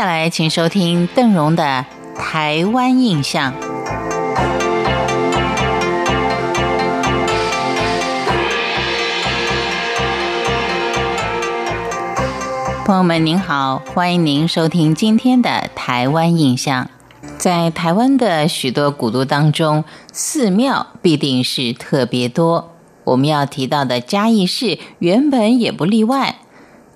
接下来，请收听邓荣的《台湾印象》。朋友们，您好，欢迎您收听今天的《台湾印象》。在台湾的许多古都当中，寺庙必定是特别多。我们要提到的嘉义市，原本也不例外。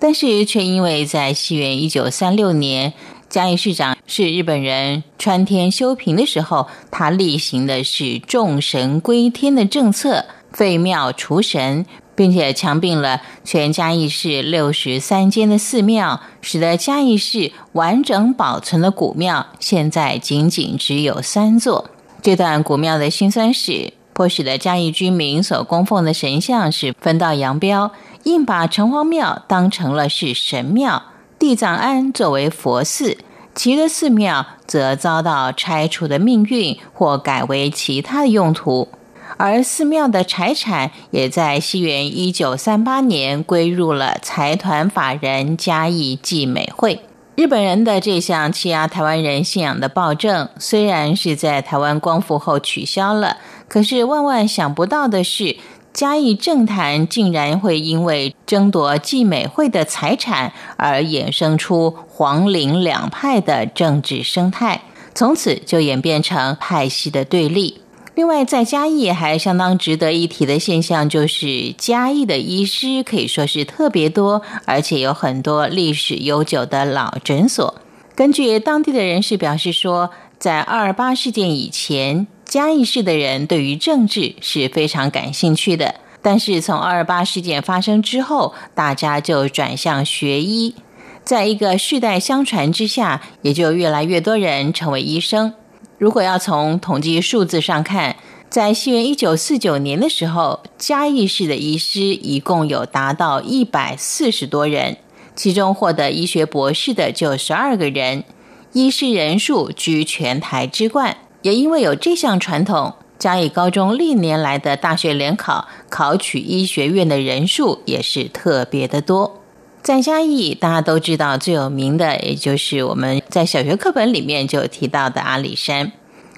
但是，却因为在西元一九三六年，嘉义市长是日本人川天修平的时候，他例行的是众神归天的政策，废庙除神，并且强并了全嘉义市六十三间的寺庙，使得嘉义市完整保存的古庙现在仅仅只有三座。这段古庙的辛酸史，迫使的嘉义居民所供奉的神像是分道扬镳。硬把城隍庙当成了是神庙，地藏庵作为佛寺，其余寺庙则遭到拆除的命运，或改为其他的用途。而寺庙的财产也在西元一九三八年归入了财团法人嘉义济美会。日本人的这项欺压台湾人信仰的暴政，虽然是在台湾光复后取消了，可是万万想不到的是。嘉义政坛竟然会因为争夺纪美会的财产而衍生出黄陵两派的政治生态，从此就演变成派系的对立。另外，在嘉义还相当值得一提的现象，就是嘉义的医师可以说是特别多，而且有很多历史悠久的老诊所。根据当地的人士表示说，在二二八事件以前。嘉义市的人对于政治是非常感兴趣的，但是从二二八事件发生之后，大家就转向学医，在一个世代相传之下，也就越来越多人成为医生。如果要从统计数字上看，在西元一九四九年的时候，嘉义市的医师一共有达到一百四十多人，其中获得医学博士的就十二个人，医师人数居全台之冠。也因为有这项传统，嘉义高中历年来的大学联考考取医学院的人数也是特别的多。在嘉义，大家都知道最有名的，也就是我们在小学课本里面就提到的阿里山。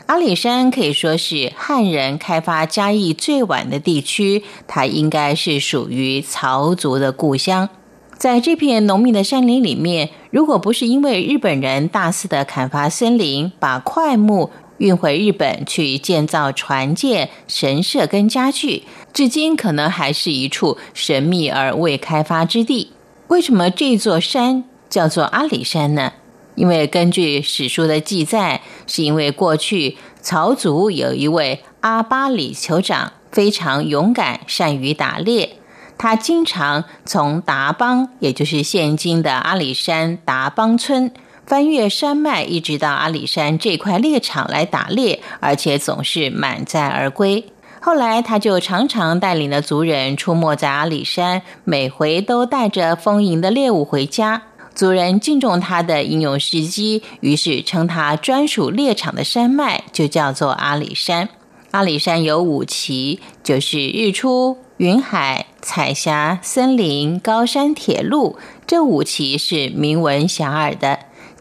阿里山可以说是汉人开发嘉义最晚的地区，它应该是属于曹族的故乡。在这片浓密的山林里面，如果不是因为日本人大肆的砍伐森林，把块木运回日本去建造船舰、神社跟家具，至今可能还是一处神秘而未开发之地。为什么这座山叫做阿里山呢？因为根据史书的记载，是因为过去曹族有一位阿巴里酋长，非常勇敢，善于打猎。他经常从达邦，也就是现今的阿里山达邦村。翻越山脉，一直到阿里山这块猎场来打猎，而且总是满载而归。后来，他就常常带领了族人出没在阿里山，每回都带着丰盈的猎物回家。族人敬重他的英勇事迹，于是称他专属猎场的山脉就叫做阿里山。阿里山有五旗，就是日出、云海、彩霞、森林、高山、铁路，这五旗是名闻遐迩的。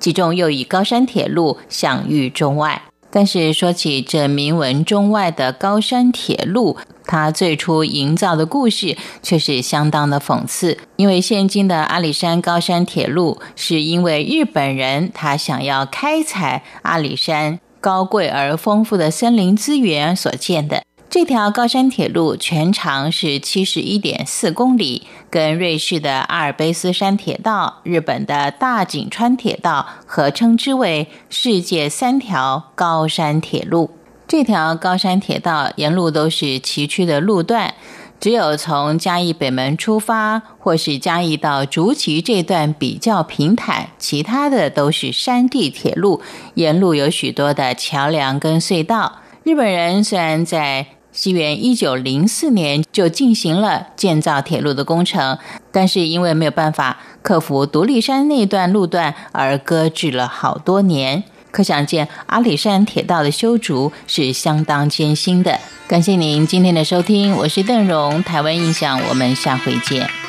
其中又以高山铁路享誉中外。但是说起这名闻中外的高山铁路，它最初营造的故事却是相当的讽刺。因为现今的阿里山高山铁路，是因为日本人他想要开采阿里山高贵而丰富的森林资源所建的。这条高山铁路全长是七十一点四公里，跟瑞士的阿尔卑斯山铁道、日本的大井川铁道合称之为世界三条高山铁路。这条高山铁道沿路都是崎岖的路段，只有从嘉义北门出发，或是嘉义到竹崎这段比较平坦，其他的都是山地铁路，沿路有许多的桥梁跟隧道。日本人虽然在西元一九零四年就进行了建造铁路的工程，但是因为没有办法克服独立山那段路段而搁置了好多年。可想见阿里山铁道的修筑是相当艰辛的。感谢您今天的收听，我是邓荣，台湾印象，我们下回见。